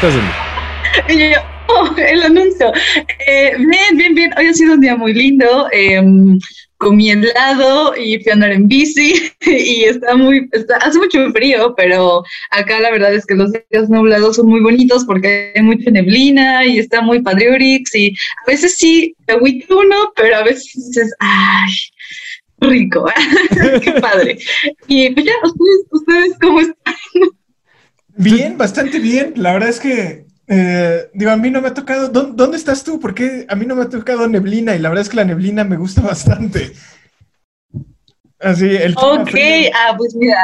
¿Cómo estás, yo, oh, el anuncio. Eh, bien, bien, bien. Hoy ha sido un día muy lindo. Eh, comí helado y fui a andar en bici y está muy, hace mucho frío, pero acá la verdad es que los días nublados son muy bonitos porque hay mucha neblina y está muy padriorix y a veces sí te agüita uno, pero a veces dices, ay, rico, qué padre. Y pues ya, ¿ustedes, ustedes cómo están? Bien, bastante bien. La verdad es que, eh, digo, a mí no me ha tocado. ¿dó- ¿Dónde estás tú? Porque a mí no me ha tocado neblina y la verdad es que la neblina me gusta bastante. Así, el Ok, ah, pues mira.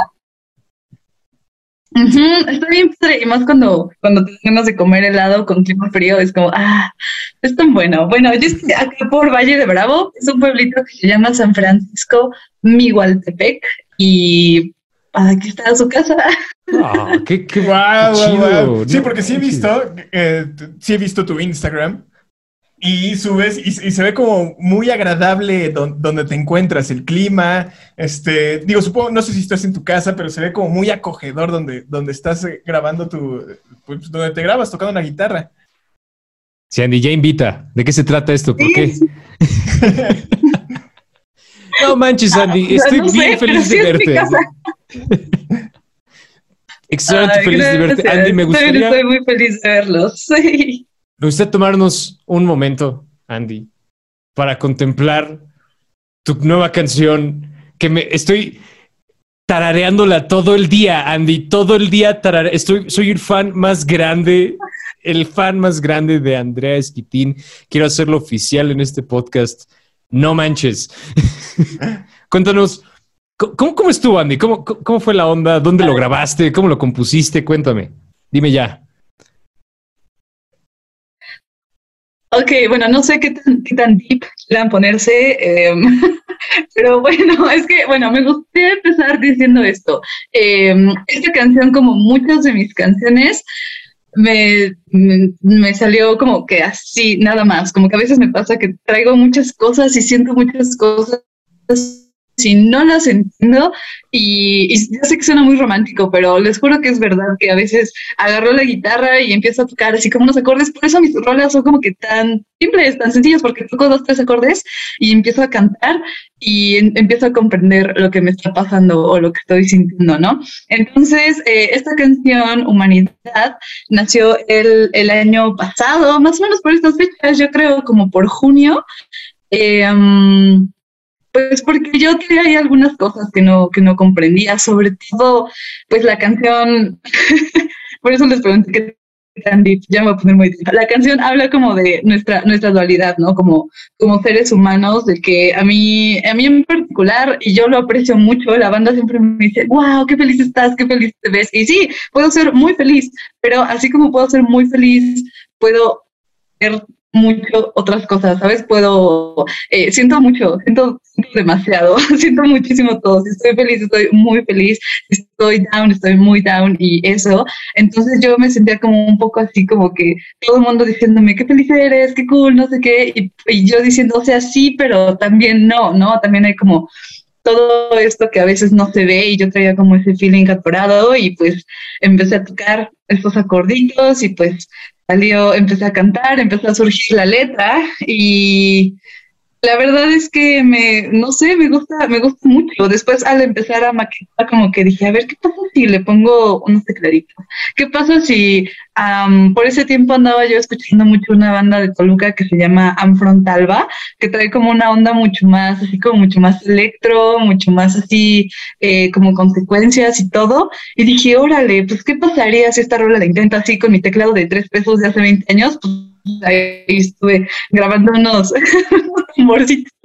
Está bien padre, y más cuando, cuando te dan ganas de comer helado con clima frío, es como, ah, es tan bueno. Bueno, yo estoy acá por Valle de Bravo, es un pueblito que se llama San Francisco Migualtepec, y aquí está su casa. Ah, qué, qué, chido. Sí, porque sí he visto, eh, sí he visto tu Instagram y subes y, y se ve como muy agradable don- donde te encuentras, el clima, este, digo, supongo, no sé si estás en tu casa, pero se ve como muy acogedor donde, donde estás eh, grabando tu, pues, donde te grabas tocando la guitarra. Sí, Andy, ya invita. ¿De qué se trata esto? ¿Por qué? No manches, Andy. Estoy no bien feliz de verte. Ay, feliz de verte. Andy, me Estoy- gustaría, Estoy muy feliz de verlos, sí. me gustaría tomarnos un momento, Andy, para contemplar tu nueva canción que me estoy tarareándola todo el día, Andy, todo el día tarare- estoy soy el fan más grande, el fan más grande de Andrea Esquitín. Quiero hacerlo oficial en este podcast. No manches. Cuéntanos, ¿cómo, cómo estuvo, Andy? ¿Cómo, ¿Cómo fue la onda? ¿Dónde lo grabaste? ¿Cómo lo compusiste? Cuéntame. Dime ya. Ok, bueno, no sé qué tan, qué tan deep quieran ponerse, em, pero bueno, es que, bueno, me gustaría empezar diciendo esto. Em, esta canción, como muchas de mis canciones, me, me, me salió como que así, nada más, como que a veces me pasa que traigo muchas cosas y siento muchas cosas si no las entiendo y, y yo sé que suena muy romántico, pero les juro que es verdad que a veces agarro la guitarra y empiezo a tocar así como unos acordes, por eso mis rolas son como que tan simples, tan sencillas, porque toco dos, tres acordes y empiezo a cantar y en- empiezo a comprender lo que me está pasando o lo que estoy sintiendo, ¿no? Entonces, eh, esta canción, Humanidad, nació el, el año pasado, más o menos por estas fechas, yo creo como por junio. Eh, um, pues porque yo tenía ahí algunas cosas que no, que no comprendía, sobre todo, pues la canción, por eso les pregunté qué tan deep, ya me voy a poner muy deep. La canción habla como de nuestra, nuestra dualidad, ¿no? Como, como seres humanos, de que a mí, a mí en particular, y yo lo aprecio mucho, la banda siempre me dice, wow, qué feliz estás, qué feliz te ves. Y sí, puedo ser muy feliz, pero así como puedo ser muy feliz, puedo ser mucho otras cosas, ¿sabes? Puedo, eh, siento mucho, siento, siento demasiado, siento muchísimo todo. Si estoy feliz, estoy muy feliz. Estoy down, estoy muy down y eso. Entonces yo me sentía como un poco así, como que todo el mundo diciéndome, qué feliz eres, qué cool, no sé qué. Y, y yo diciendo, o sea, sí, pero también no, ¿no? También hay como todo esto que a veces no se ve y yo traía como ese feeling atorado y pues empecé a tocar estos acorditos y pues salió, empecé a cantar, empezó a surgir la letra y la verdad es que me, no sé, me gusta, me gusta mucho. Después al empezar a maquetar como que dije, a ver, ¿qué pasa si le pongo unos tecladitos? ¿Qué pasa si um, por ese tiempo andaba yo escuchando mucho una banda de Toluca que se llama Amfrontalba, que trae como una onda mucho más, así como mucho más electro, mucho más así eh, como consecuencias y todo. Y dije, órale, pues ¿qué pasaría si esta rola la intento así con mi teclado de tres pesos de hace 20 años? Pues ahí estuve grabando unos tamborcitos.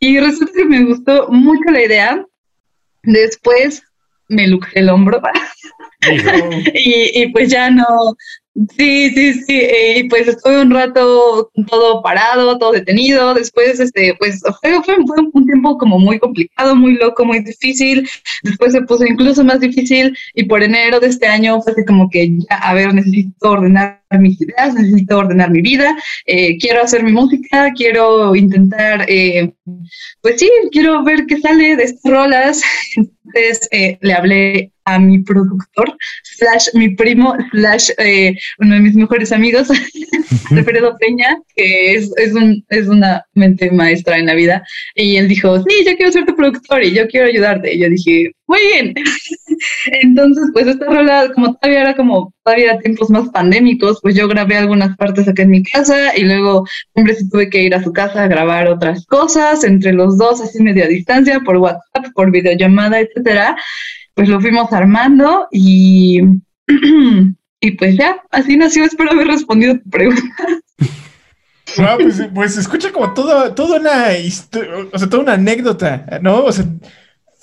Y resulta que me gustó mucho la idea. Después me luxé el hombro. Y, y pues ya no, Sí, sí, sí, eh, y pues estuve un rato todo parado, todo detenido, después, este, pues fue, fue, fue un tiempo como muy complicado, muy loco, muy difícil, después se puso incluso más difícil. Y por enero de este año fue así como que ya, a ver, necesito ordenar mis ideas, necesito ordenar mi vida, eh, quiero hacer mi música, quiero intentar, eh, pues sí, quiero ver qué sale de estas rolas, Entonces eh, le hablé a mi productor, slash mi primo, slash uno de mis mejores amigos, Alfredo Peña, que es, es, un, es una mente maestra en la vida. Y él dijo, sí, yo quiero ser tu productor y yo quiero ayudarte. Y yo dije, muy bien. Entonces, pues esta rola, como todavía era como todavía tiempos más pandémicos, pues yo grabé algunas partes acá en mi casa y luego, hombre, sí tuve que ir a su casa a grabar otras cosas entre los dos, así media distancia, por WhatsApp, por videollamada, etcétera. Pues lo fuimos armando y, y pues ya, así nació. Espero haber respondido tu pregunta. pues, pues escucha como todo, toda una o sea, toda una anécdota, ¿no? O sea,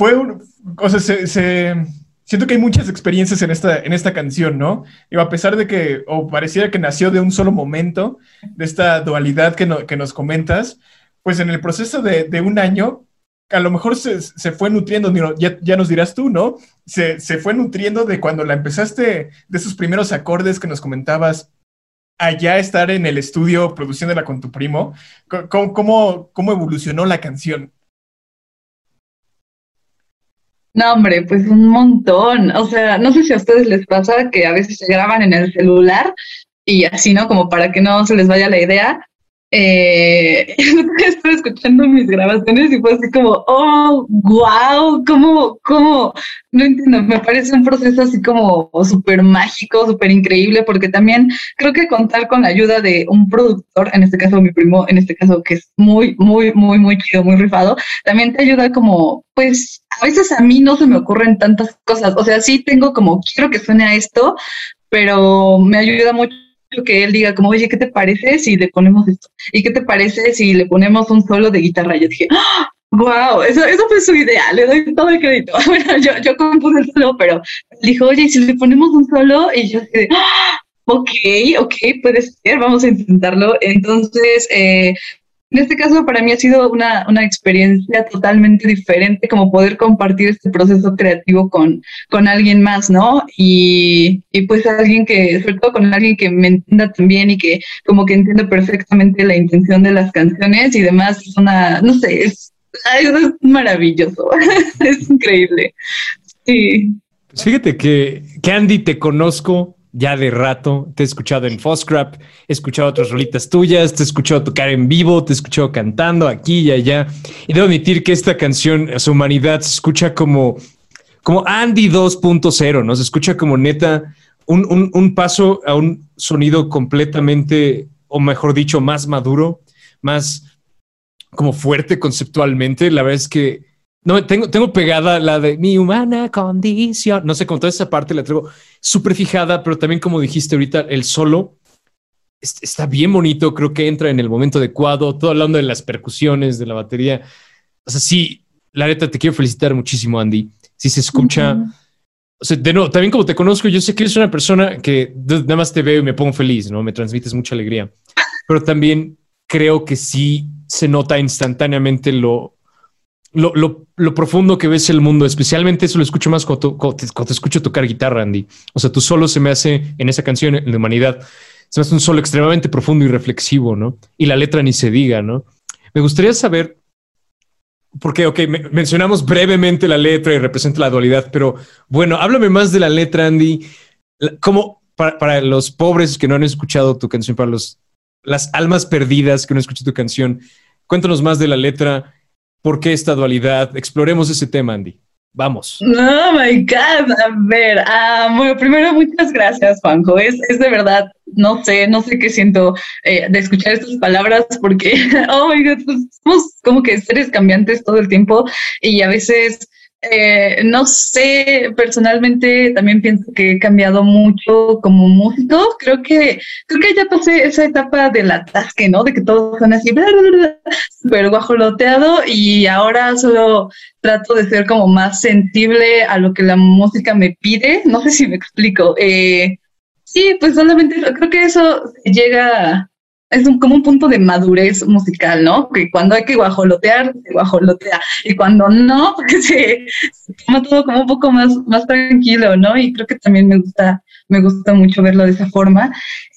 fue un, o sea, se, siento que hay muchas experiencias en esta, en esta canción, ¿no? Y a pesar de que, o pareciera que nació de un solo momento, de esta dualidad que, que nos comentas, pues en el proceso de, de un año, a lo mejor se, se fue nutriendo, ya, ya, nos dirás tú, ¿no? Se, se, fue nutriendo de cuando la empezaste, de esos primeros acordes que nos comentabas, allá estar en el estudio produciéndola con tu primo. ¿Cómo, cómo, cómo evolucionó la canción? No, hombre, pues un montón. O sea, no sé si a ustedes les pasa que a veces se graban en el celular y así, ¿no? Como para que no se les vaya la idea eh, estoy escuchando mis grabaciones y fue así como, oh, wow, ¿cómo, cómo? No entiendo, me parece un proceso así como súper mágico, súper increíble, porque también creo que contar con la ayuda de un productor, en este caso mi primo, en este caso que es muy, muy, muy, muy chido, muy rifado, también te ayuda como, pues, a veces a mí no se me ocurren tantas cosas, o sea, sí tengo como, quiero que suene a esto, pero me ayuda mucho que él diga como, oye, ¿qué te parece si le ponemos esto? ¿Y qué te parece si le ponemos un solo de guitarra? Yo dije, wow, eso, eso fue su idea, le doy todo el crédito. Bueno, yo, yo compuse el solo, pero dijo, oye, si le ponemos un solo? Y yo dije, ok, ok, puede ser, vamos a intentarlo. Entonces, eh, en este caso, para mí ha sido una, una, experiencia totalmente diferente, como poder compartir este proceso creativo con, con alguien más, ¿no? Y, y, pues alguien que, sobre todo con alguien que me entienda también y que como que entiende perfectamente la intención de las canciones y demás, es una, no sé, es, es maravilloso, es increíble. Sí. Pues fíjate que, que Andy te conozco ya de rato. Te he escuchado en Foscrap, he escuchado otras rolitas tuyas, te he escuchado tocar en vivo, te he escuchado cantando aquí y allá. Y debo admitir que esta canción, su humanidad, se escucha como, como Andy 2.0, ¿no? Se escucha como neta un, un paso a un sonido completamente, o mejor dicho, más maduro, más como fuerte conceptualmente. La verdad es que no, tengo, tengo pegada la de mi humana condición. No sé, con toda esa parte la traigo súper fijada, pero también como dijiste ahorita, el solo está bien bonito. Creo que entra en el momento adecuado. Todo hablando de las percusiones, de la batería. O sea, sí, la neta, te quiero felicitar muchísimo, Andy. Si se escucha. O sea, de nuevo, también como te conozco, yo sé que eres una persona que nada más te veo y me pongo feliz, ¿no? Me transmites mucha alegría. Pero también creo que sí se nota instantáneamente lo lo, lo, lo, profundo que ves el mundo, especialmente eso lo escucho más cuando, te, escucho tocar guitarra, Andy. O sea, tu solo se me hace en esa canción, en la humanidad, se me hace un solo extremadamente profundo y reflexivo, ¿no? Y la letra ni se diga, ¿no? Me gustaría saber, porque, ok, mencionamos brevemente la letra y representa la dualidad, pero bueno, háblame más de la letra, Andy. ¿Cómo, para, para los pobres que no han escuchado tu canción, para los, las almas perdidas que no han escuchado tu canción, cuéntanos más de la letra ¿Por qué esta dualidad? Exploremos ese tema, Andy. Vamos. Oh my God. A ver, uh, bueno, primero, muchas gracias, Juanjo. Es, es de verdad, no sé, no sé qué siento eh, de escuchar estas palabras porque, oh my God, pues, somos como que seres cambiantes todo el tiempo y a veces eh, no sé, personalmente también pienso que he cambiado mucho como músico. Creo que, creo que ya pasé esa etapa del atasque, ¿no? De que todos son así, súper guajoloteado y ahora solo trato de ser como más sensible a lo que la música me pide. No sé si me explico. Eh, sí, pues solamente creo que eso llega es un, como un punto de madurez musical, ¿no? Que cuando hay que guajolotear, se guajolotea. Y cuando no, pues se, toma todo como un poco más, más tranquilo, ¿no? Y creo que también me gusta, me gusta mucho verlo de esa forma.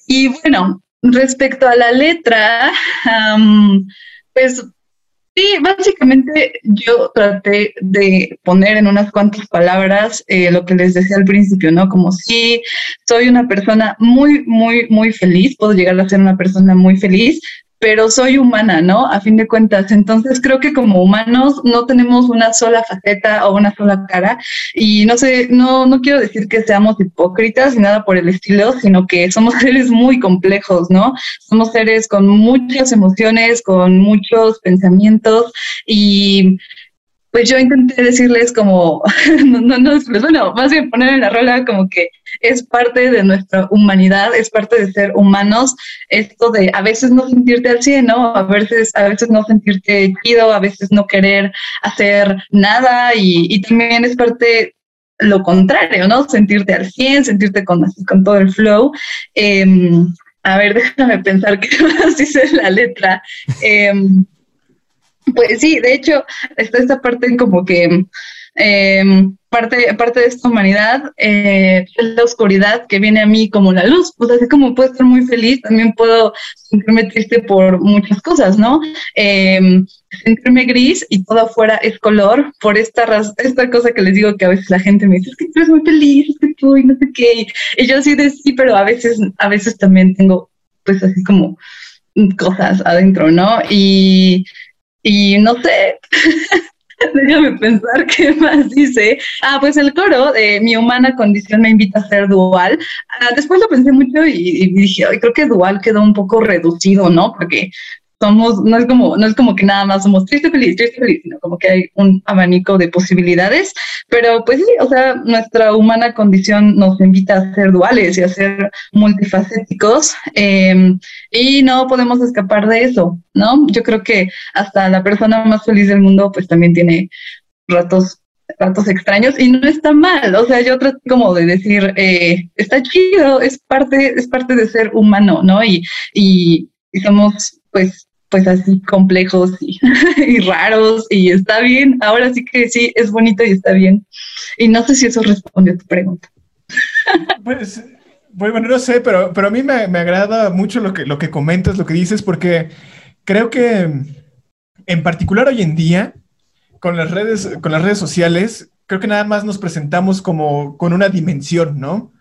Y bueno, respecto a la letra, pues Sí, básicamente yo traté de poner en unas cuantas palabras eh, lo que les decía al principio, ¿no? Como si soy una persona muy, muy, muy feliz, puedo llegar a ser una persona muy feliz, pero soy humana, ¿no? A fin de cuentas. Entonces creo que como humanos no tenemos una sola faceta o una sola cara y no sé, no, no quiero decir que seamos hipócritas ni nada por el estilo, sino que somos seres muy complejos, ¿no? Somos seres con muchas emociones, con muchos pensamientos y pues yo intenté decirles como, no, no, no, bueno, más bien poner en la rola como que es parte de nuestra humanidad, es parte de ser humanos, esto de a veces no sentirte al 100, ¿no? A veces, a veces no sentirte chido, a veces no querer hacer nada y, también es parte lo contrario, ¿no? Sentirte al 100, sentirte con, con todo el flow. Eh, a ver, déjame pensar qué más dice la letra. Eh, pues sí, de hecho, está esta parte como que em, parte, parte de esta humanidad eh, es la oscuridad que viene a mí como la luz. Pues así como puedo estar muy feliz, también puedo sentirme triste por muchas cosas, ¿no? Eh, sentirme gris y todo afuera es color por esta, esta cosa que les digo que a veces la gente me dice, es que tú eres muy feliz, es que tú y no sé qué. Y yo así de sí, pero a veces, a veces también tengo pues así como cosas adentro, ¿no? Y y no sé, déjame pensar qué más dice. Ah, pues el coro de Mi humana condición me invita a ser dual. Ah, después lo pensé mucho y, dije, creo que dual quedó un poco reducido, ¿no? Porque somos, no es como, no es como que nada más somos triste, feliz, triste, feliz, sino como que hay un abanico de posibilidades. Pero pues sí, o sea, nuestra humana condición nos invita a ser duales y a ser multifacéticos em, y no podemos escapar de eso, ¿no? Yo creo que hasta la persona más feliz del mundo pues también tiene ratos ratos extraños y no está mal, o sea, yo trato como de decir, eh, está chido, es parte, es parte de ser humano, ¿no? Y, y, y somos pues pues así complejos y, raros y está bien. Ahora sí que sí, es bonito y está bien. Y no sé si eso responde a tu pregunta. Pues, bueno, no sé, pero, pero a mí me, me, agrada mucho lo que, lo que comentas, lo que dices, porque creo que en particular hoy en día, con las redes, con las redes sociales, creo que nada más nos presentamos como con una dimensión, ¿no?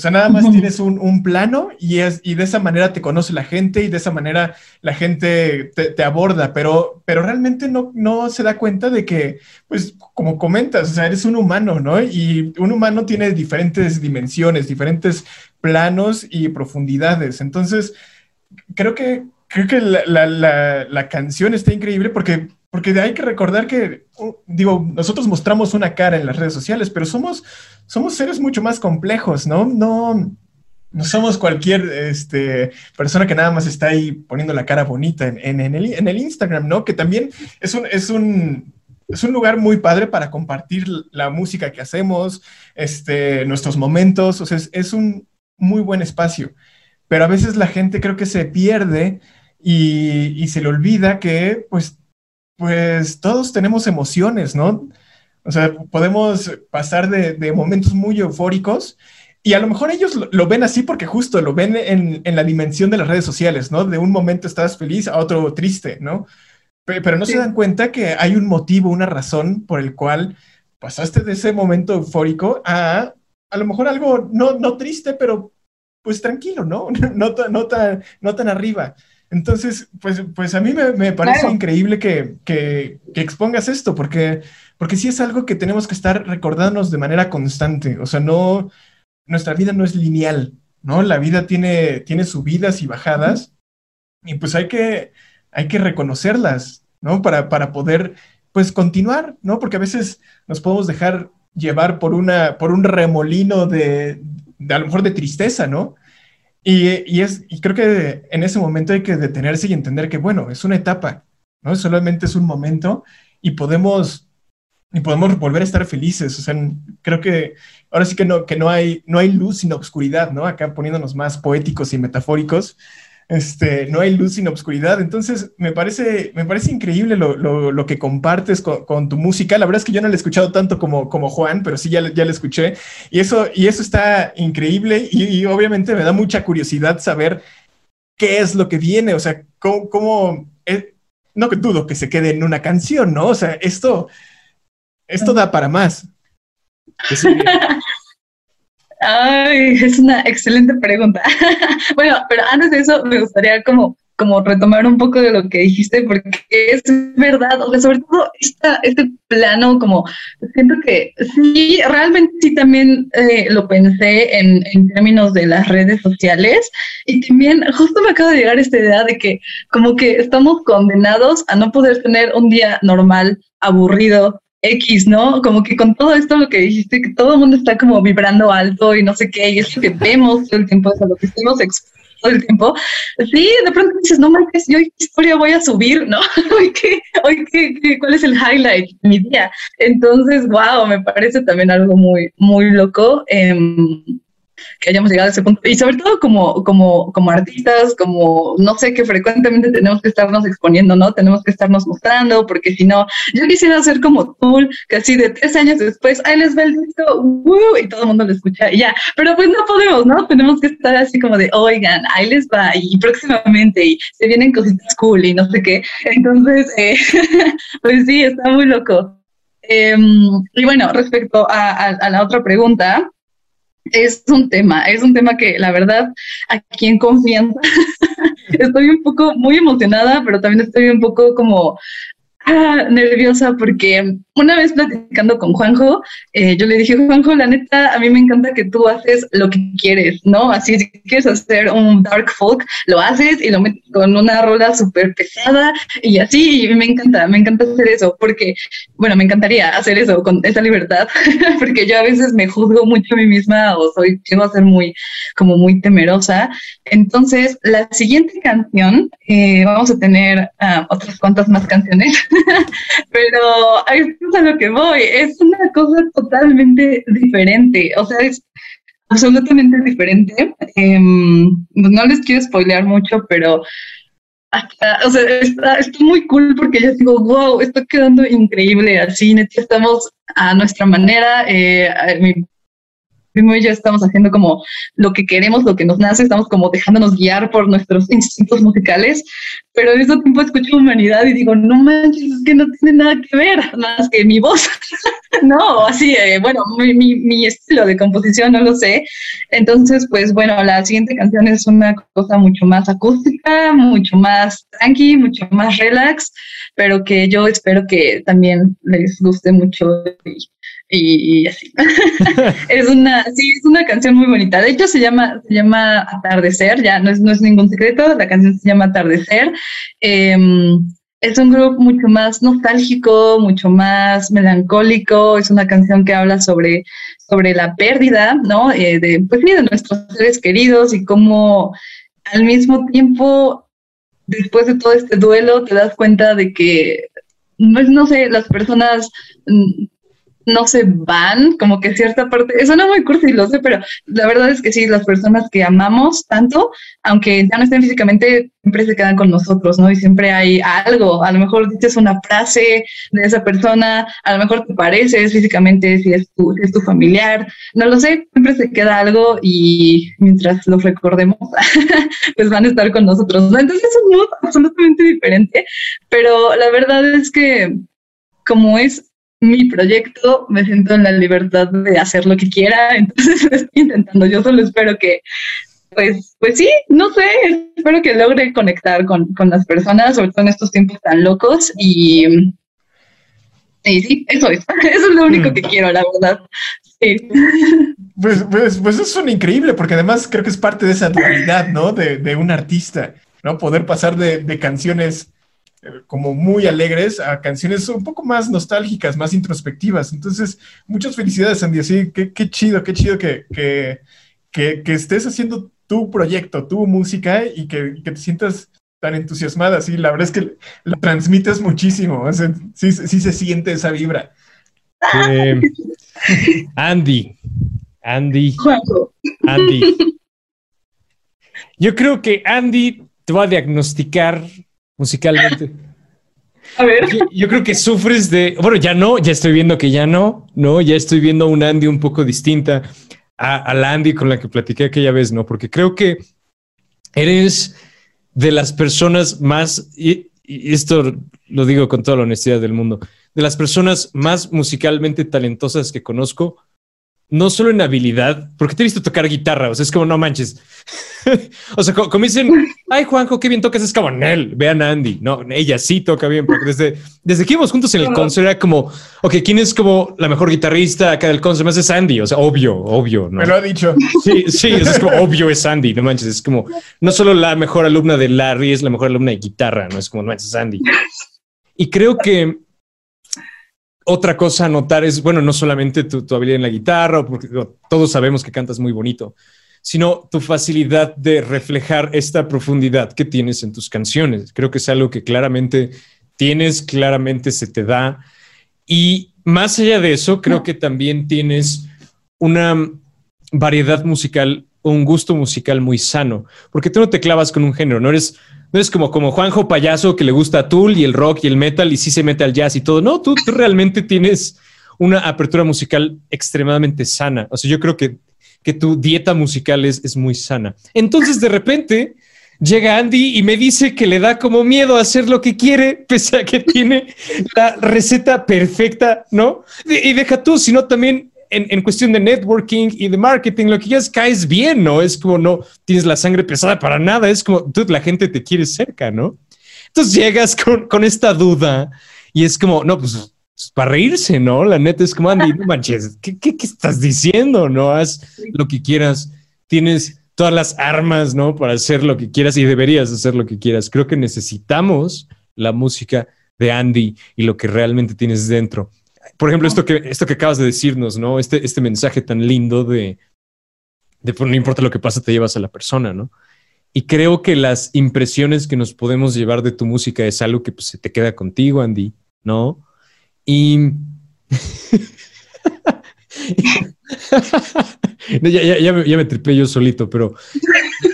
O sea, nada más tienes un, plano y, es, y de esa manera te conoce la gente y de esa manera la gente te, aborda, pero, pero realmente no, no se da cuenta de que, pues, como comentas, o sea, eres un humano, ¿no? Y un humano tiene diferentes dimensiones, diferentes planos y profundidades. Entonces, creo que, creo que la, la, la canción está increíble porque porque hay que recordar que, digo, nosotros mostramos una cara en las redes sociales, pero somos, somos seres mucho más complejos, ¿no? No, no somos cualquier este, persona que nada más está ahí poniendo la cara bonita en, en, el, en el, Instagram, ¿no? Que también es un, es un, es un lugar muy padre para compartir la música que hacemos, este, nuestros momentos, o sea, es, es un muy buen espacio. Pero a veces la gente creo que se pierde y, y se le olvida que, pues, pues todos tenemos emociones, ¿no? O sea, podemos pasar de, momentos muy eufóricos y a lo mejor ellos lo, ven así porque justo lo ven en, la dimensión de las redes sociales, ¿no? De un momento estás feliz a otro triste, ¿no? Pero, no se dan cuenta que hay un motivo, una razón por el cual pasaste de ese momento eufórico a a lo mejor algo no, no triste, pero pues tranquilo, ¿no? No, no, tan, no tan arriba. Entonces, pues, pues a mí me, parece increíble que, expongas esto, porque, porque sí es algo que tenemos que estar recordándonos de manera constante. O sea, no, nuestra vida no es lineal, ¿no? La vida tiene, tiene subidas y bajadas, y pues hay que, hay que reconocerlas, ¿no? Para, para poder, pues, continuar, ¿no? Porque a veces nos podemos dejar llevar por, una, por un remolino de, de a lo mejor de tristeza, ¿no? Y, es, y creo que en ese momento hay que detenerse y entender que, bueno, es una etapa, ¿no? Solamente es un momento y podemos, y podemos volver a estar felices. O sea, creo que ahora sí que no, que no hay, no hay luz sin obscuridad, ¿no? Acá poniéndonos más poéticos y metafóricos. Este, no hay luz sin obscuridad. Entonces, me parece, me parece increíble lo, que compartes con, tu música. La verdad es que yo no la he escuchado tanto como, como Juan, pero sí ya, ya la escuché. Y eso, y eso está increíble y, obviamente me da mucha curiosidad saber qué es lo que viene. O sea, cómo, cómo eh, no dudo que se quede en una canción, ¿no? O sea, esto, esto da para más. Ay, es una excelente pregunta. bueno, pero antes de eso me gustaría como como retomar un poco de lo que dijiste, porque es verdad, o sea, sobre todo esta, este plano, como siento que sí, realmente sí también eh, lo pensé en, en, términos de las redes sociales y también justo me acaba de llegar esta idea de que como que estamos condenados a no poder tener un día normal, aburrido, X, ¿no? Como que con todo esto lo que dijiste, que todo el mundo está como vibrando alto y no sé qué, y es lo que vemos todo el tiempo, es a lo que estamos expuestos todo el tiempo. Sí, de pronto dices, no manches, yo historia voy a subir, ¿no? hoy, qué, hoy qué, cuál es el highlight de mi día. Entonces, wow, me parece también algo muy, muy loco. Eh, que hayamos llegado a ese punto. Y sobre todo como, como, como artistas, como no sé, que frecuentemente tenemos que estarnos exponiendo, ¿no? Tenemos que estarnos mostrando, porque si no, yo quisiera ser como Tool, que así de tres años después, ahí les va el disco, y todo el mundo lo escucha y ya. Pero pues no podemos, ¿no? Tenemos que estar así como de, oigan, ahí les va, y próximamente, y se vienen cositas cool y no sé qué. Entonces, eh, pues sí, está muy loco. Em, y bueno, respecto a, a la otra pregunta, es un tema, es un tema que la verdad, aquí en confianza, estoy un poco muy emocionada, pero también estoy un poco como ah, nerviosa porque una vez platicando con Juanjo, eh, yo le dije, Juanjo, la neta, a mí me encanta que tú haces lo que quieres, ¿no? Así, si quieres hacer un dark folk, lo haces y lo metes con una rola súper pesada y así, y me encanta, me encanta hacer eso, porque, bueno, me encantaría hacer eso con esa libertad, porque yo a veces me juzgo mucho a mí misma o soy, llego a ser muy, como muy temerosa. Entonces, la siguiente canción, eh, vamos a tener uh, otras cuantas más canciones, pero a lo que voy, es una cosa totalmente diferente, o sea, es absolutamente diferente. Em, no les quiero spoilear mucho, pero o sea, está, muy cool porque yo digo, wow, está quedando increíble, así, estamos a nuestra manera, eh, mi primo y yo estamos haciendo como lo que queremos, lo que nos nace, estamos como dejándonos guiar por nuestros instintos musicales, pero al mismo tiempo escucho humanidad y digo, no manches, es que no tiene nada que ver, más que mi voz. no, así, eh, bueno, mi, mi, mi, estilo de composición no lo sé. Entonces, pues bueno, la siguiente canción es una cosa mucho más acústica, mucho más tranqui, mucho más relax, pero que yo espero que también les guste mucho y, así. es una, sí, es una canción muy bonita. De hecho, se llama, se llama Atardecer, ya no es, no es ningún secreto, la canción se llama Atardecer. Em, es un grupo mucho más nostálgico, mucho más melancólico, es una canción que habla sobre, sobre la pérdida, ¿no? Eh, de, pues de nuestros seres queridos y cómo al mismo tiempo, después de todo este duelo, te das cuenta de que, pues, no sé, las personas mm, no se van, como que cierta parte, eso no muy cursi, lo sé, pero la verdad es que sí, las personas que amamos tanto, aunque ya no estén físicamente, siempre se quedan con nosotros, ¿no? Y siempre hay algo, a lo mejor dices una frase de esa persona, a lo mejor te pareces físicamente si es tu, si es tu familiar, no lo sé, siempre se queda algo y mientras lo recordemos, pues van a estar con nosotros, ¿no? Entonces es un modo absolutamente diferente, pero la verdad es que como es mi proyecto, me siento en la libertad de hacer lo que quiera, entonces estoy intentando, yo solo espero que, pues, pues sí, no sé, espero que logre conectar con, con las personas, sobre todo en estos tiempos tan locos y, y sí, eso es, eso es lo único mm. que quiero, la verdad. Sí. Pues, pues, pues eso suena increíble, porque además creo que es parte de esa dualidad, ¿no? De, de un artista, ¿no? Poder pasar de, de canciones como muy alegres a canciones un poco más nostálgicas, más introspectivas. Entonces, muchas felicidades, Andy. Sí, qué, qué chido, qué chido que, que, que, estés haciendo tu proyecto, tu música y que, que, te sientas tan entusiasmada. Sí, la verdad es que lo transmites muchísimo. sí, sí se siente esa vibra. Eh, Andy, Andy, Andy. Yo creo que Andy te va a diagnosticar musicalmente? A ver. Yo, creo que sufres de. Bueno, ya no, ya estoy viendo que ya no, ¿no? Ya estoy viendo un Andy un poco distinta a, la Andy con la que platiqué aquella vez, ¿no? Porque creo que eres de las personas más y esto lo digo con toda la honestidad del mundo, de las personas más musicalmente talentosas que conozco, no solo en habilidad, porque te he visto tocar guitarra, o sea, es como no manches. o sea, como, dicen, ay Juanjo, qué bien tocas, es como Nel, vean a Andy. No, ella sí toca bien, porque desde, desde que íbamos juntos en el concert era como, ok, ¿quién es como la mejor guitarrista acá del concert? Más es Andy, o sea, obvio, obvio. ¿no? Me lo ha dicho. Sí, sí, es como obvio es Andy, no manches, es como, no solo la mejor alumna de Larry, es la mejor alumna de guitarra, no es como, no manches, es Andy. Y creo que otra cosa a notar es, bueno, no solamente tu, habilidad en la guitarra, porque todos sabemos que cantas muy bonito, sino tu facilidad de reflejar esta profundidad que tienes en tus canciones. Creo que es algo que claramente tienes, claramente se te da. Y más allá de eso, creo que también tienes una variedad musical, un gusto musical muy sano, porque tú no te clavas con un género, no eres no es como, como Juanjo Payaso que le gusta Tool y el rock y el metal y sí se mete al jazz y todo. No, tú, realmente tienes una apertura musical extremadamente sana. O sea, yo creo que, que tu dieta musical es, es muy sana. Entonces, de repente, llega Andy y me dice que le da como miedo a hacer lo que quiere, pese a que tiene la receta perfecta, ¿no? Y deja tú, sino también en, cuestión de networking y de marketing, lo que ya es caes bien, ¿no? Es como no tienes la sangre pesada para nada, es como tú, la gente te quiere cerca, ¿no? Entonces llegas con, con esta duda y es como, no, pues, pues para reírse, ¿no? La neta es como, Andy, no manches, ¿qué, qué, qué estás diciendo? No haz lo que quieras, tienes todas las armas, ¿no? Para hacer lo que quieras y deberías hacer lo que quieras. Creo que necesitamos la música de Andy y lo que realmente tienes dentro por ejemplo, esto que, esto que acabas de decirnos, ¿no? Este, este mensaje tan lindo de, de no importa lo que pasa, te llevas a la persona, ¿no? Y creo que las impresiones que nos podemos llevar de tu música es algo que pues, se te queda contigo, Andy, ¿no? Y... ya, ya, ya, me, ya, me, tripé yo solito, pero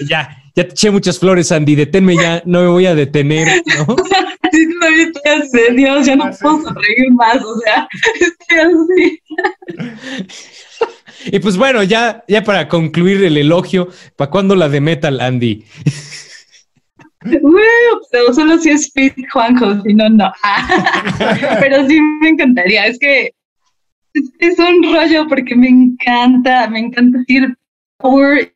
ya, ya te eché muchas flores, Andy, deténme ya, no me voy a detener, ¿no? Estoy así, Dios, ya no puedo sonreír más, o sea, estoy así. Y pues bueno, ya, ya para concluir el elogio, ¿para cuándo la de Metal, Andy? Bueno, pero solo si es fit Juanjo, si no, no. pero sí me encantaría, es que es un rollo porque me encanta, me encanta decir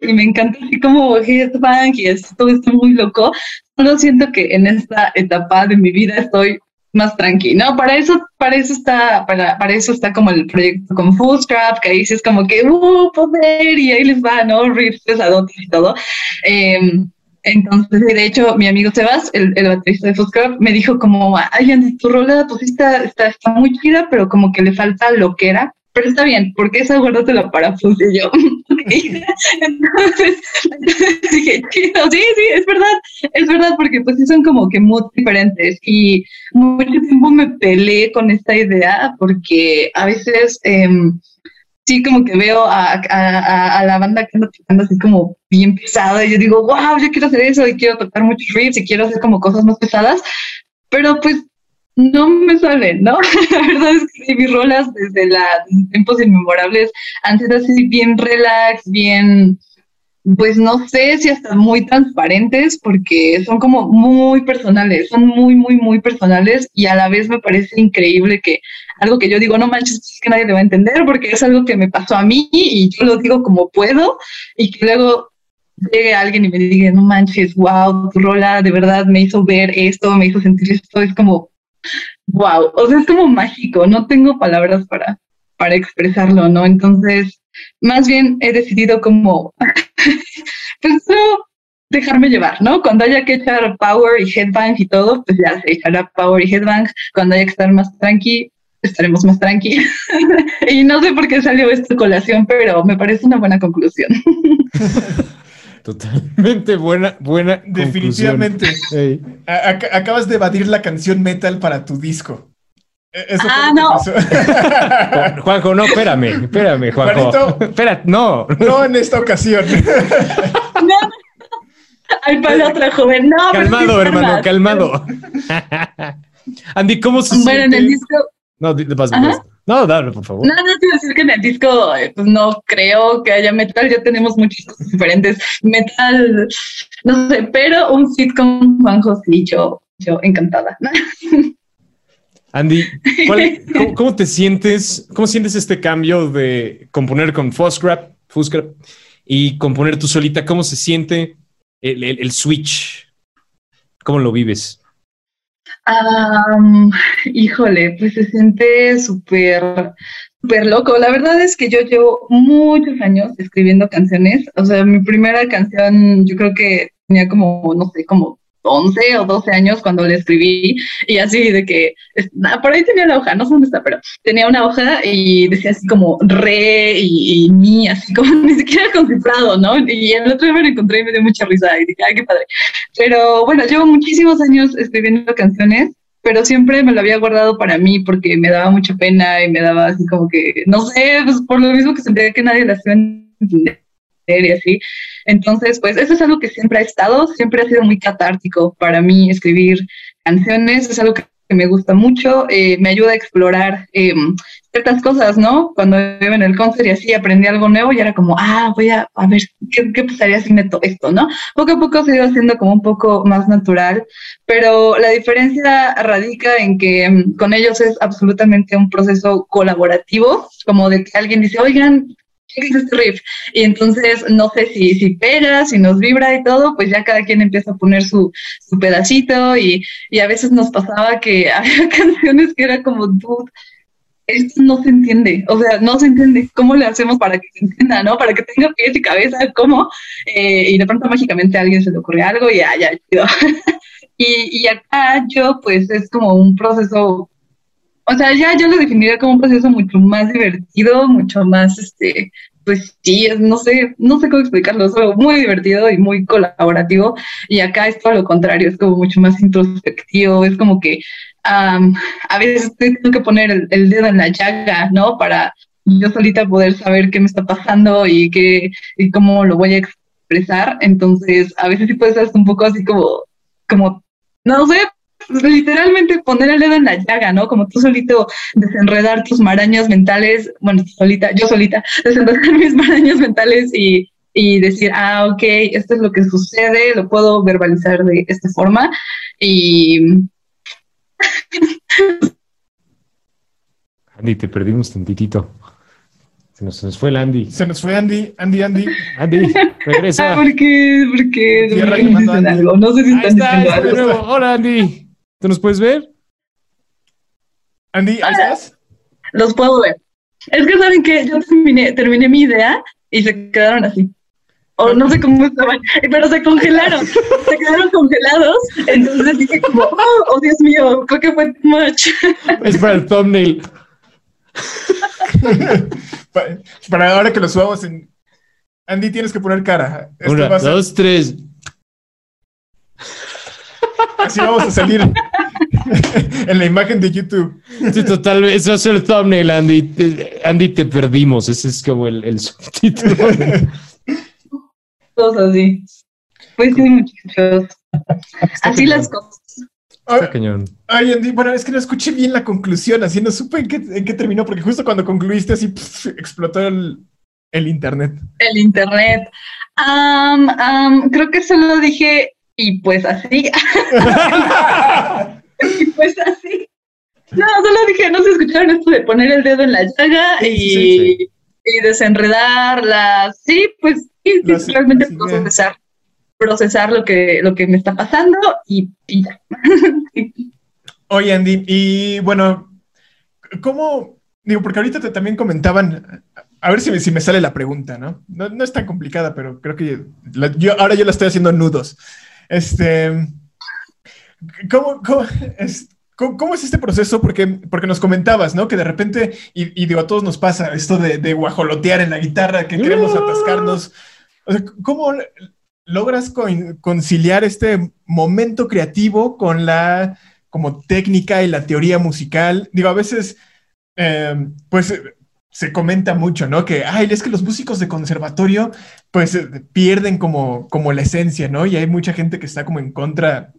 y me encanta así como headbang y es, todo esto muy loco. Solo siento que en esta etapa de mi vida estoy más tranquila, ¿no? Para eso, para eso está, para, para eso está como el proyecto con Foodstrap, que ahí es como que, uh, poder, y ahí les va, ¿no? Riffs pesadotes y todo. Eh, entonces, de hecho, mi amigo Sebas, el, el baterista de Foodstrap, me dijo como, ay, Andy, tu rola, pues está, está, está muy chida, pero como que le falta lo que era pero está bien, porque esa guárdatela para y yo. dije, chido, sí, sí, es verdad, es verdad, porque pues son como que muy diferentes y mucho tiempo me peleé con esta idea porque a veces em, sí como que veo a, a, a, la banda que anda tocando así como bien pesada y yo digo, wow, yo quiero hacer eso y quiero tocar muchos riffs y quiero hacer como cosas más pesadas, pero pues no me salen, ¿no? la verdad es que mis rolas desde, la, tiempos inmemorables han sido así bien relax, bien, pues no sé si hasta muy transparentes, porque son como muy personales, son muy, muy, muy personales y a la vez me parece increíble que algo que yo digo, no manches, es que nadie le va a entender porque es algo que me pasó a mí y yo lo digo como puedo y que luego llegue alguien y me diga, no manches, wow, tu rola de verdad me hizo ver esto, me hizo sentir esto, es como, wow, o sea, es como mágico, no tengo palabras para, para expresarlo, ¿no? Entonces, más bien he decidido como, pues dejarme llevar, ¿no? Cuando haya que echar power y headbang y todo, pues ya se echará power y headbang. Cuando haya que estar más tranqui, estaremos más tranqui. y no sé por qué salió esta colación, pero me parece una buena conclusión. Totalmente buena, buena. Definitivamente. acabas de evadir la canción metal para tu disco. E, eso ah, no. Juanjo, no, espérame, espérame, Juanjo. Espera, no. No en esta ocasión. no. Ay, para otra joven, no. Calmado, hermano, calmado. Andy, ¿cómo se Bueno, en el disco. No, de paso. No, dale, por favor. No, no quiero decir que en el disco eh, pues no creo que haya metal, ya tenemos muchas cosas diferentes. Metal, no sé, pero un sit con Juan Josillo yo encantada. Andy, cómo, te sientes? ¿Cómo sientes este cambio de componer con Foscrap, y componer tú solita? ¿Cómo se siente el, switch? ¿Cómo lo vives? Híjole, pues se siente súper, súper loco. La verdad es que yo llevo muchos años escribiendo canciones. O sea, mi primera canción yo creo que tenía como, no sé, como 11 o 12 años cuando le escribí y así de que, por ahí tenía la hoja, no sé dónde está, pero tenía una hoja y decía así como re y, mi, así como ni siquiera concifrado, ¿no? Y el otro día me lo encontré y me dio mucha risa y dije, ay, qué padre. Pero bueno, llevo muchísimos años escribiendo canciones, pero siempre me lo había guardado para mí porque me daba mucha pena y me daba así como que, no sé, pues por lo mismo que sentía que nadie las iba a y así. Entonces, pues eso es algo que siempre ha estado, siempre ha sido muy catártico para mí escribir canciones, es algo que me gusta mucho, eh, me ayuda a explorar em, ciertas cosas, ¿no? Cuando vivo en el concert y así aprendí algo nuevo y era como, ah, voy a, a ver ¿qué, qué pasaría si meto esto, ¿no? Poco a poco se ido haciendo como un poco más natural, pero la diferencia radica en que em, con ellos es absolutamente un proceso colaborativo, como de que alguien dice, oigan, ¿qué es? Y entonces no sé si, si pega, si nos vibra y todo, pues ya cada quien empieza a poner su, su pedacito y, y, a veces nos pasaba que había canciones que era como, dude, esto no se entiende, o sea, no se entiende. ¿Cómo le hacemos para que se entienda, no? Para que tenga pies y cabeza, ¿cómo? Eh, y de pronto mágicamente a alguien se le ocurre algo y ya, ya, y, y acá yo, pues, es como un proceso o sea, ya yo lo definiría como un proceso mucho más divertido, mucho más, este, pues sí, no sé, no sé cómo explicarlo, es muy divertido y muy colaborativo. Y acá es todo lo contrario, es como mucho más introspectivo, es como que a veces tengo que poner el, dedo en la llaga, ¿no? Para yo solita poder saber qué me está pasando y, qué, y cómo lo voy a expresar. Entonces, a veces sí puede ser un poco así como, como, no sé, literalmente poner el dedo en la llaga, ¿no? Como tú solito desenredar tus marañas mentales, bueno, solita, yo solita, desenredar mis marañas mentales y, y decir, ah, ok, esto es lo que sucede, lo puedo verbalizar de esta forma y... Andy, te perdimos tantitito. Se nos, se nos, fue el Andy. Se nos fue Andy, Andy, Andy. Andy, regresa. ¿Por qué? ¿Por qué? algo? No sé si están diciendo algo. Hola, Andy. ¿Tú nos puedes ver? Andy, ¿ahí estás? Los puedo ver. Es que saben que yo terminé, terminé mi idea y se quedaron así. O no sé cómo estaban, pero se congelaron. se quedaron congelados. Entonces dije como, oh, oh, Dios mío, creo que fue too much. es para el thumbnail. para, ahora que lo subamos en... Andy, tienes que poner cara. Una, dos, tres. Así vamos a salir en la imagen de YouTube. Sí, total, eso es el thumbnail, Andy. Andy, te perdimos. Ese es como el, el subtítulo. Todos así. Pues sí, muchachos. Así las cosas. Está cañón. Ay, Andy, bueno, es que no escuché bien la conclusión, así no supe en qué, en qué terminó, porque justo cuando concluiste así explotó el, el, internet. El internet. creo que solo dije y pues así. y pues así. No, solo dije, no se escucharon esto de poner el dedo en la llaga y, y desenredarla. Sí, pues sí, realmente procesar, procesar lo que, lo que me está pasando y, ya. Oye, Andy, y bueno, ¿cómo? Digo, porque ahorita te también comentaban, a ver si me, si me sale la pregunta, ¿no? ¿no? ¿no? es tan complicada, pero creo que yo, ahora yo la estoy haciendo nudos. Este, ¿cómo, es, ¿Cómo es este proceso? Porque, porque nos comentabas, ¿no? Que de repente, y, digo, a todos nos pasa esto de, guajolotear en la guitarra, que queremos atascarnos. ¿Cómo logras conciliar este momento creativo con la como técnica y la teoría musical? Digo, a veces, eh, pues se comenta mucho, ¿no? Que, ay, es que los músicos de conservatorio, pues eh, pierden como, como la esencia, ¿no? Y hay mucha gente que está como en contra,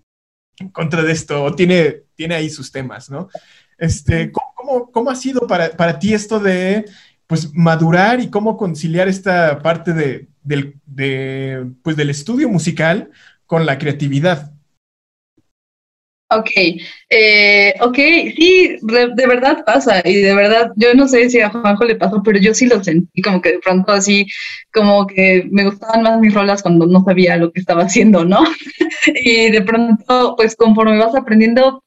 en contra de esto, o tiene, tiene ahí sus temas, ¿no? Este, ¿cómo, cómo, ha sido para, para, ti esto de, pues, madurar y cómo conciliar esta parte de, del, de, pues, del estudio musical con la creatividad? Ok, eh, ok, sí, de, verdad pasa y de verdad, yo no sé si a Juanjo le pasó, pero yo sí lo sentí como que de pronto así, como que me gustaban más mis rolas cuando no sabía lo que estaba haciendo, ¿no? y de pronto, pues conforme vas aprendiendo,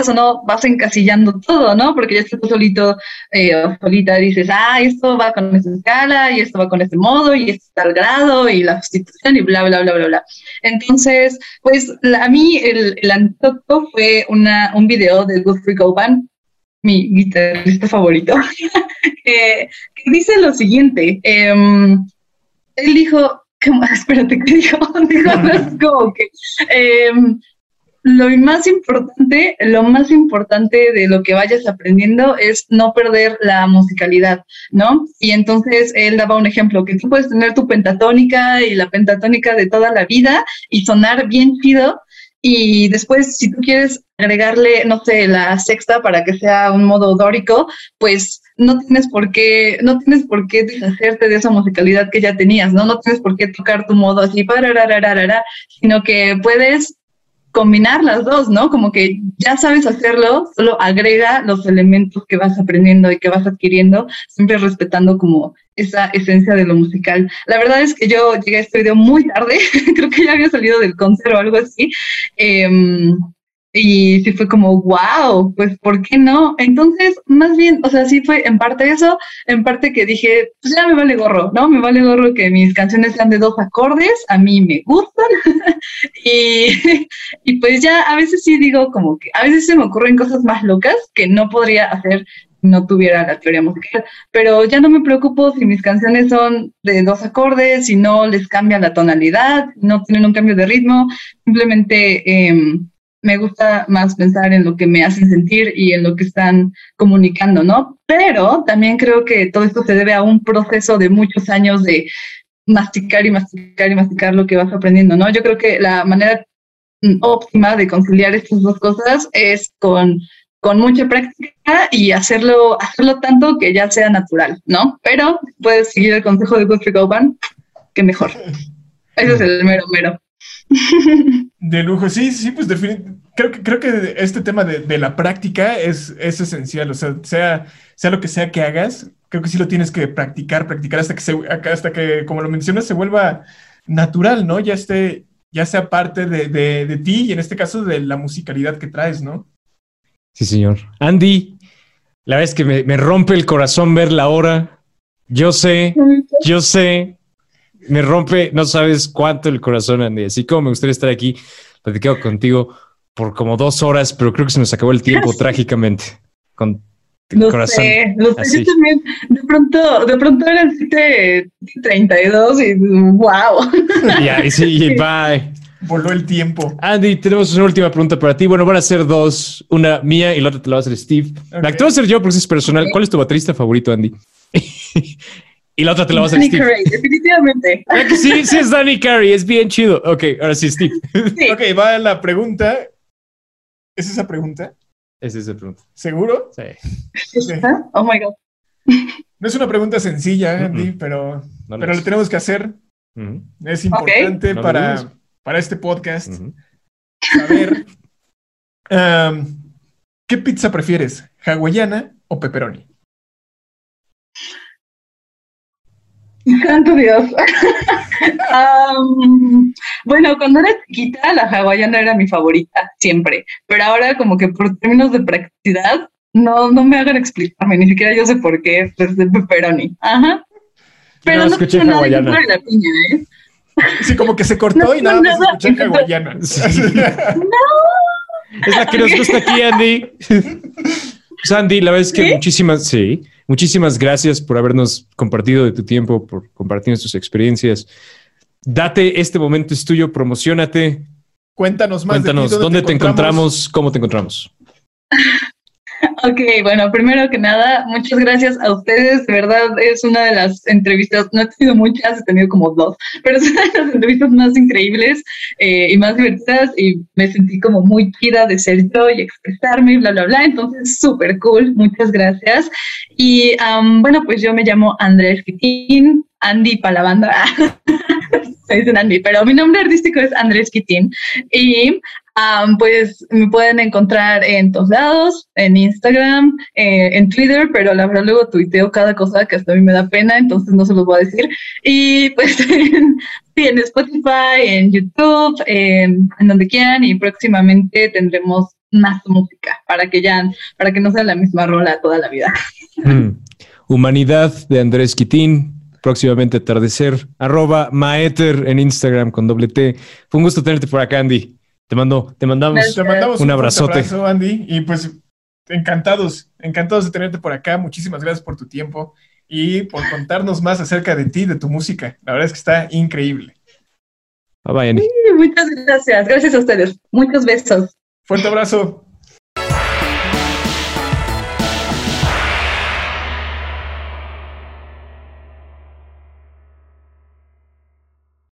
o no, vas encasillando todo, ¿no? Porque ya estás solito, eh, solita, dices, ah, esto va con esta escala, y esto va con este modo, y este tal grado, y la sustitución, y bla, bla, bla, bla, bla. Entonces, pues a mí el, el antídoto fue una, un video de Guthrie Goban, mi guitarrista favorito, que, dice lo siguiente. Em, él dijo, espérate, ¿qué dijo? dijo como que... Em, lo más importante, lo más importante de lo que vayas aprendiendo es no perder la musicalidad, ¿no? Y entonces él daba un ejemplo, que tú puedes tener tu pentatónica y la pentatónica de toda la vida y sonar bien chido, y después si tú quieres agregarle, no sé, la sexta para que sea un modo dórico, pues no tienes por qué, no tienes por qué deshacerte de esa musicalidad que ya tenías, ¿no? No tienes por qué tocar tu modo así, para, sino que puedes combinar las dos, ¿no? Como que ya sabes hacerlo, solo agrega los elementos que vas aprendiendo y que vas adquiriendo, siempre respetando como esa esencia de lo musical. La verdad es que yo llegué a este video muy tarde, creo que ya había salido del concierto o algo así. Em, y sí fue como, wow, pues ¿por qué no? Entonces, más bien, o sea, sí fue en parte eso, en parte que dije, pues ya me vale gorro, ¿no? Me vale gorro que mis canciones sean de dos acordes, a mí me gustan. y, y pues ya a veces sí digo como que, a veces se me ocurren cosas más locas que no podría hacer no tuviera la teoría musical, pero ya no me preocupo si mis canciones son de dos acordes, si no les cambia la tonalidad, no tienen un cambio de ritmo, simplemente... Eh, me gusta más pensar en lo que me hacen sentir y en lo que están comunicando, ¿no? Pero también creo que todo esto se debe a un proceso de muchos años de masticar y masticar y masticar lo que vas aprendiendo, ¿no? Yo creo que la manera óptima de conciliar estas dos cosas es con, con mucha práctica y hacerlo, hacerlo tanto que ya sea natural, ¿no? Pero puedes seguir el consejo de Guthrie Goban, que mejor. Ese es el mero mero. De lujo, sí, sí, pues definitivamente. Creo que, creo que este tema de, la práctica es, es, esencial. O sea, sea, sea lo que sea que hagas, creo que sí lo tienes que practicar, practicar hasta que, se, hasta que como lo mencionas, se vuelva natural, ¿no? Ya esté, ya sea parte de, de, ti y en este caso de la musicalidad que traes, ¿no? Sí, señor. Andy, la verdad es que me, me rompe el corazón ver la hora. Yo sé, yo sé me rompe, no sabes cuánto el corazón, Andy. Así como me gustaría estar aquí platicando contigo por como dos horas, pero creo que se nos acabó el tiempo trágicamente. Con el corazón. Sé, lo sé, yo también. De pronto, de pronto eran 7:32 y wow. Ya, y sí, bye. Voló el tiempo. Andy, tenemos una última pregunta para ti. Bueno, van a ser dos, una mía y la otra te la va a hacer Steve. La que te voy a hacer yo porque es personal. ¿Cuál es tu baterista favorito, Andy? Y la otra te la vas a hacer Steve. Carey, definitivamente. Ah, sí, sí es Danny Carey, es bien chido. Ok, ahora sí, Steve. Ok, va la pregunta. ¿Es esa pregunta? Es esa pregunta. ¿Seguro? Sí. Oh my God. No es una pregunta sencilla, Andy, pero, pero lo tenemos que hacer. Es importante para, para este podcast saber ¿qué pizza prefieres? ¿Hawaiana o pepperoni? Santo Dios. bueno, cuando era chiquita, la hawaiana era mi favorita, siempre. Pero ahora, como que por términos de practicidad, no, no me hagan explicarme, ni siquiera yo sé por qué, pues de pepperoni. Ajá. Pero no, no escuché hawaiana. De la piña, ¿eh? Sí, como que se cortó y nada más escuché hawaiana. ¡No! Es la que nos gusta aquí, Andy. Sandy, la vez que muchísimas, sí, Muchísimas gracias por habernos compartido de tu tiempo, por compartir tus experiencias. Date este momento es tuyo, promocionate. Cuéntanos más. Cuéntanos, ¿dónde, te, encontramos? ¿Cómo te encontramos? Ok, bueno, primero que nada, muchas gracias a ustedes. De verdad, es una de las entrevistas, no he tenido muchas, he tenido como dos, pero es una de las entrevistas más increíbles eh, y más divertidas y me sentí como muy chida de ser yo y expresarme y bla, bla, bla. Entonces, súper cool, muchas gracias. Y bueno, pues yo me llamo Andrés Quitín, Andy para la banda. Se dicen Andy, pero mi nombre artístico es Andrés Quitín. Y pues me pueden encontrar en todos lados, en Instagram, eh, en Twitter, pero la verdad luego tuiteo cada cosa que hasta a mí me da pena, entonces no se los voy a decir. Y pues en, en Spotify, en YouTube, en donde quieran y próximamente tendremos más música para que ya, para que no sea la misma rola toda la vida. Hmm. Humanidad de Andrés Quitín, próximamente atardecer, arroba Maeter en Instagram con doble T. Fue un gusto tenerte por acá, Andy. Te mando, te mandamos, un, abrazote. Abrazo, Andy, y pues encantados, encantados de tenerte por acá. Muchísimas gracias por tu tiempo y por contarnos más acerca de ti, de tu música. La verdad es que está increíble. Bye bye, Andy. muchas gracias. Gracias a ustedes. Muchos besos. Fuerte abrazo.